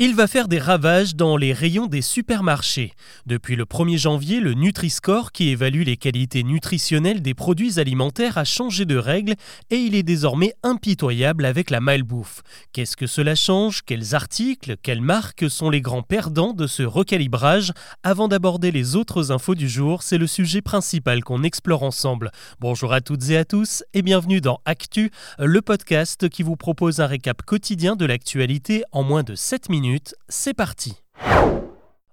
Il va faire des ravages dans les rayons des supermarchés. Depuis le 1er janvier, le Nutri-Score, qui évalue les qualités nutritionnelles des produits alimentaires, a changé de règle et il est désormais impitoyable avec la malbouffe. Qu'est-ce que cela change? Quels articles, quelles marques sont les grands perdants de ce recalibrage? Avant d'aborder les autres infos du jour, c'est le sujet principal qu'on explore ensemble. Bonjour à toutes et à tous et bienvenue dans Actu, le podcast qui vous propose un récap quotidien de l'actualité en moins de 7 minutes c'est parti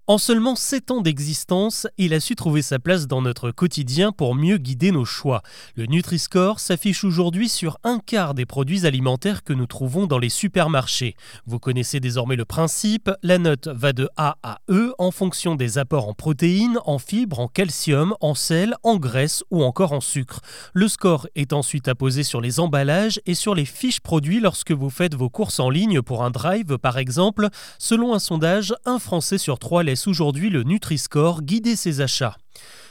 en seulement 7 ans d'existence, il a su trouver sa place dans notre quotidien pour mieux guider nos choix. Le Nutri-Score s'affiche aujourd'hui sur un quart des produits alimentaires que nous trouvons dans les supermarchés. Vous connaissez désormais le principe, la note va de A à E en fonction des apports en protéines, en fibres, en calcium, en sel, en graisse ou encore en sucre. Le score est ensuite apposé sur les emballages et sur les fiches produits lorsque vous faites vos courses en ligne pour un drive par exemple. Selon un sondage, un Français sur trois laisse aujourd'hui le Nutri-Score guider ses achats.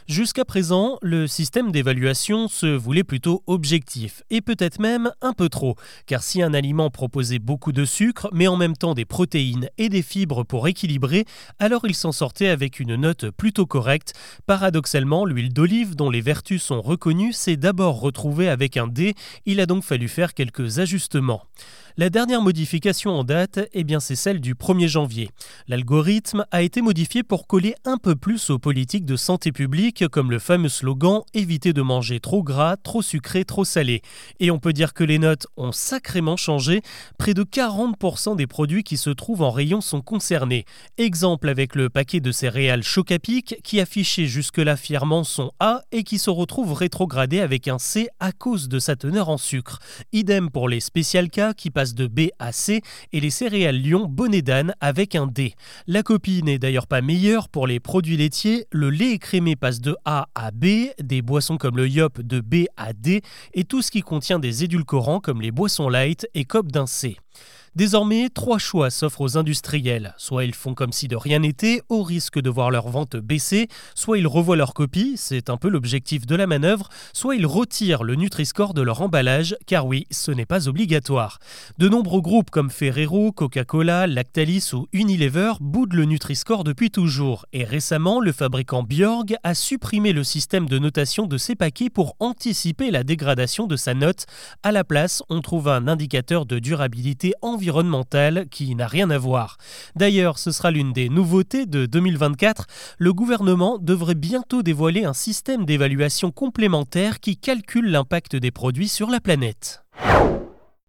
Jusqu'à présent, le système d'évaluation se voulait plutôt objectif, et peut-être même un peu trop, car si un aliment proposait beaucoup de sucre, mais en même temps des protéines et des fibres pour équilibrer, alors il s'en sortait avec une note plutôt correcte. Paradoxalement, l'huile d'olive, dont les vertus sont reconnues, s'est d'abord retrouvée avec un D, il a donc fallu faire quelques ajustements. La dernière modification en date, eh bien c'est celle du 1er janvier. L'algorithme a été modifié pour coller un peu plus aux politiques de santé publique, comme le fameux slogan Éviter de manger trop gras, trop sucré, trop salé. Et on peut dire que les notes ont sacrément changé. Près de 40% des produits qui se trouvent en rayon sont concernés. Exemple avec le paquet de céréales Chocapic qui affichait jusque-là fièrement son A et qui se retrouve rétrogradé avec un C à cause de sa teneur en sucre. Idem pour les spécial cas qui passent de B à C et les céréales Lyon bonnet d'âne avec un D. La copie n'est d'ailleurs pas meilleure pour les produits laitiers. Le lait écrémé passe de A à B, des boissons comme le Yop de B à D et tout ce qui contient des édulcorants comme les boissons light et COP d'un C. Désormais, trois choix s'offrent aux industriels. Soit ils font comme si de rien n'était, au risque de voir leur vente baisser, soit ils revoient leur copie, c'est un peu l'objectif de la manœuvre, soit ils retirent le Nutri-Score de leur emballage, car oui, ce n'est pas obligatoire. De nombreux groupes comme Ferrero, Coca-Cola, Lactalis ou Unilever boudent le Nutri-Score depuis toujours, et récemment, le fabricant Bjorg a supprimé le système de notation de ses paquets pour anticiper la dégradation de sa note. À la place, on trouve un indicateur de durabilité environnementale qui n'a rien à voir. D'ailleurs, ce sera l'une des nouveautés de 2024. Le gouvernement devrait bientôt dévoiler un système d'évaluation complémentaire qui calcule l'impact des produits sur la planète.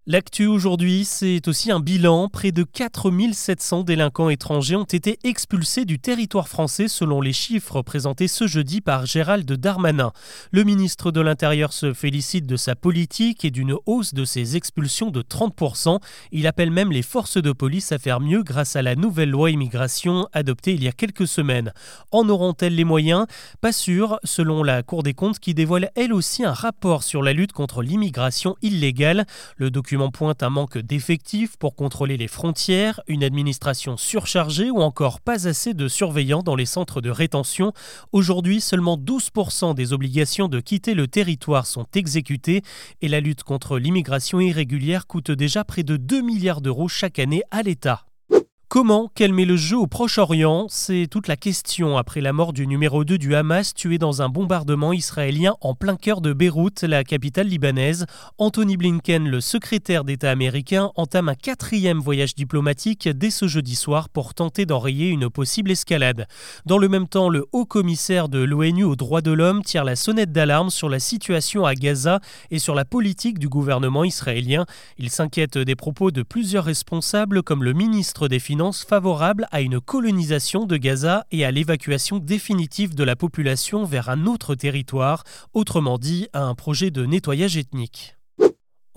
L'actu aujourd'hui, c'est aussi un bilan. Près de 4700 délinquants étrangers ont été expulsés du territoire français selon les chiffres présentés ce jeudi par Gérald Darmanin. Le ministre de l'Intérieur se félicite de sa politique et d'une hausse de ses expulsions de 30%. Il appelle même les forces de police à faire mieux grâce à la nouvelle loi immigration adoptée il y a quelques semaines. En auront-elles les moyens? Pas sûr, selon la Cour des comptes qui dévoile elle aussi un rapport sur la lutte contre l'immigration illégale. Le document pointe un manque d'effectifs pour contrôler les frontières, une administration surchargée ou encore pas assez de surveillants dans les centres de rétention. Aujourd'hui, seulement 12% des obligations de quitter le territoire sont exécutées et la lutte contre l'immigration irrégulière coûte déjà près de 2 milliards d'euros chaque année à l'État. Comment calmer le jeu au Proche-Orient? C'est toute la question après la mort du numéro 2 du Hamas tué dans un bombardement israélien en plein cœur de Beyrouth, la capitale libanaise. Anthony Blinken, le secrétaire d'État américain, entame un quatrième voyage diplomatique dès ce jeudi soir pour tenter d'enrayer une possible escalade. Dans le même temps, le haut commissaire de l'ONU aux droits de l'homme tire la sonnette d'alarme sur la situation à Gaza et sur la politique du gouvernement israélien. Il s'inquiète des propos de plusieurs responsables comme le ministre des Finances favorable à une colonisation de Gaza et à l'évacuation définitive de la population vers un autre territoire, autrement dit à un projet de nettoyage ethnique.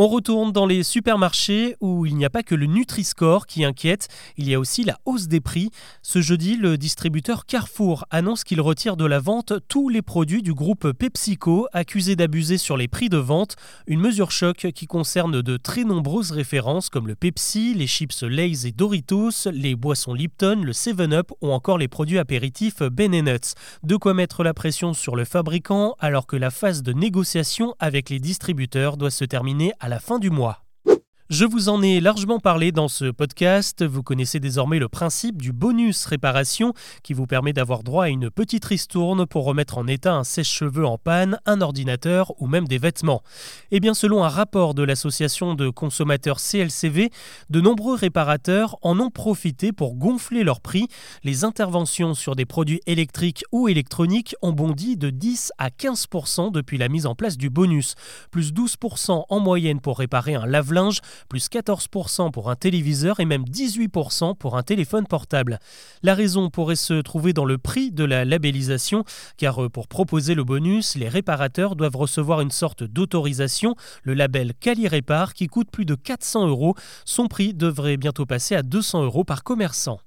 On retourne dans les supermarchés où il n'y a pas que le Nutri-Score qui inquiète, il y a aussi la hausse des prix. Ce jeudi, le distributeur Carrefour annonce qu'il retire de la vente tous les produits du groupe PepsiCo accusés d'abuser sur les prix de vente, une mesure choc qui concerne de très nombreuses références comme le Pepsi, les chips Lay's et Doritos, les boissons Lipton, le 7-Up ou encore les produits apéritifs Ben Nuts. De quoi mettre la pression sur le fabricant alors que la phase de négociation avec les distributeurs doit se terminer à la fin du mois. Je vous en ai largement parlé dans ce podcast. Vous connaissez désormais le principe du bonus réparation qui vous permet d'avoir droit à une petite ristourne pour remettre en état un sèche-cheveux en panne, un ordinateur ou même des vêtements. Eh bien, selon un rapport de l'association de consommateurs CLCV, de nombreux réparateurs en ont profité pour gonfler leur prix. Les interventions sur des produits électriques ou électroniques ont bondi de 10 à 15% depuis la mise en place du bonus, plus 12% en moyenne pour réparer un lave-linge plus 14% pour un téléviseur et même 18% pour un téléphone portable. La raison pourrait se trouver dans le prix de la labellisation, car euh, pour proposer le bonus, les réparateurs doivent recevoir une sorte d'autorisation, le label Répar, qui coûte plus de 400 euros. Son prix devrait bientôt passer à 200 euros par commerçant.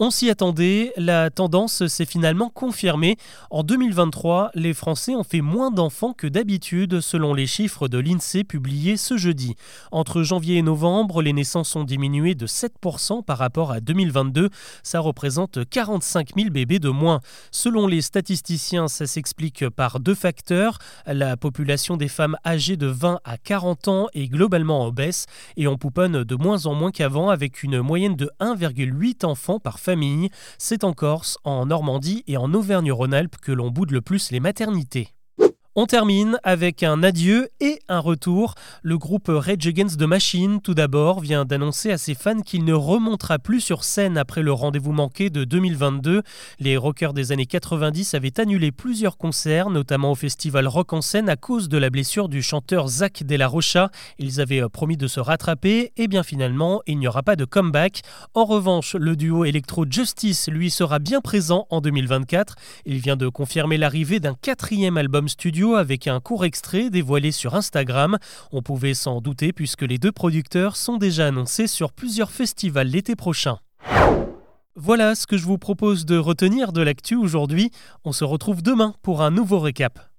On s'y attendait, la tendance s'est finalement confirmée. En 2023, les Français ont fait moins d'enfants que d'habitude selon les chiffres de l'INSEE publiés ce jeudi. Entre janvier et novembre, les naissances ont diminué de 7% par rapport à 2022. Ça représente 45 000 bébés de moins. Selon les statisticiens, ça s'explique par deux facteurs. La population des femmes âgées de 20 à 40 ans est globalement obèse et on pouponne de moins en moins qu'avant avec une moyenne de 1,8 enfants par c'est en Corse, en Normandie et en Auvergne-Rhône-Alpes que l'on boude le plus les maternités. On termine avec un adieu et un retour. Le groupe Rage Against the Machine, tout d'abord, vient d'annoncer à ses fans qu'il ne remontera plus sur scène après le rendez-vous manqué de 2022. Les rockers des années 90 avaient annulé plusieurs concerts, notamment au festival Rock en scène, à cause de la blessure du chanteur Zach De La Rocha. Ils avaient euh, promis de se rattraper, et bien finalement, il n'y aura pas de comeback. En revanche, le duo Electro Justice, lui, sera bien présent en 2024. Il vient de confirmer l'arrivée d'un quatrième album avec un court extrait dévoilé sur Instagram. On pouvait s'en douter puisque les deux producteurs sont déjà annoncés sur plusieurs festivals l'été prochain. Voilà ce que je vous propose de retenir de l'actu aujourd'hui. On se retrouve demain pour un nouveau récap.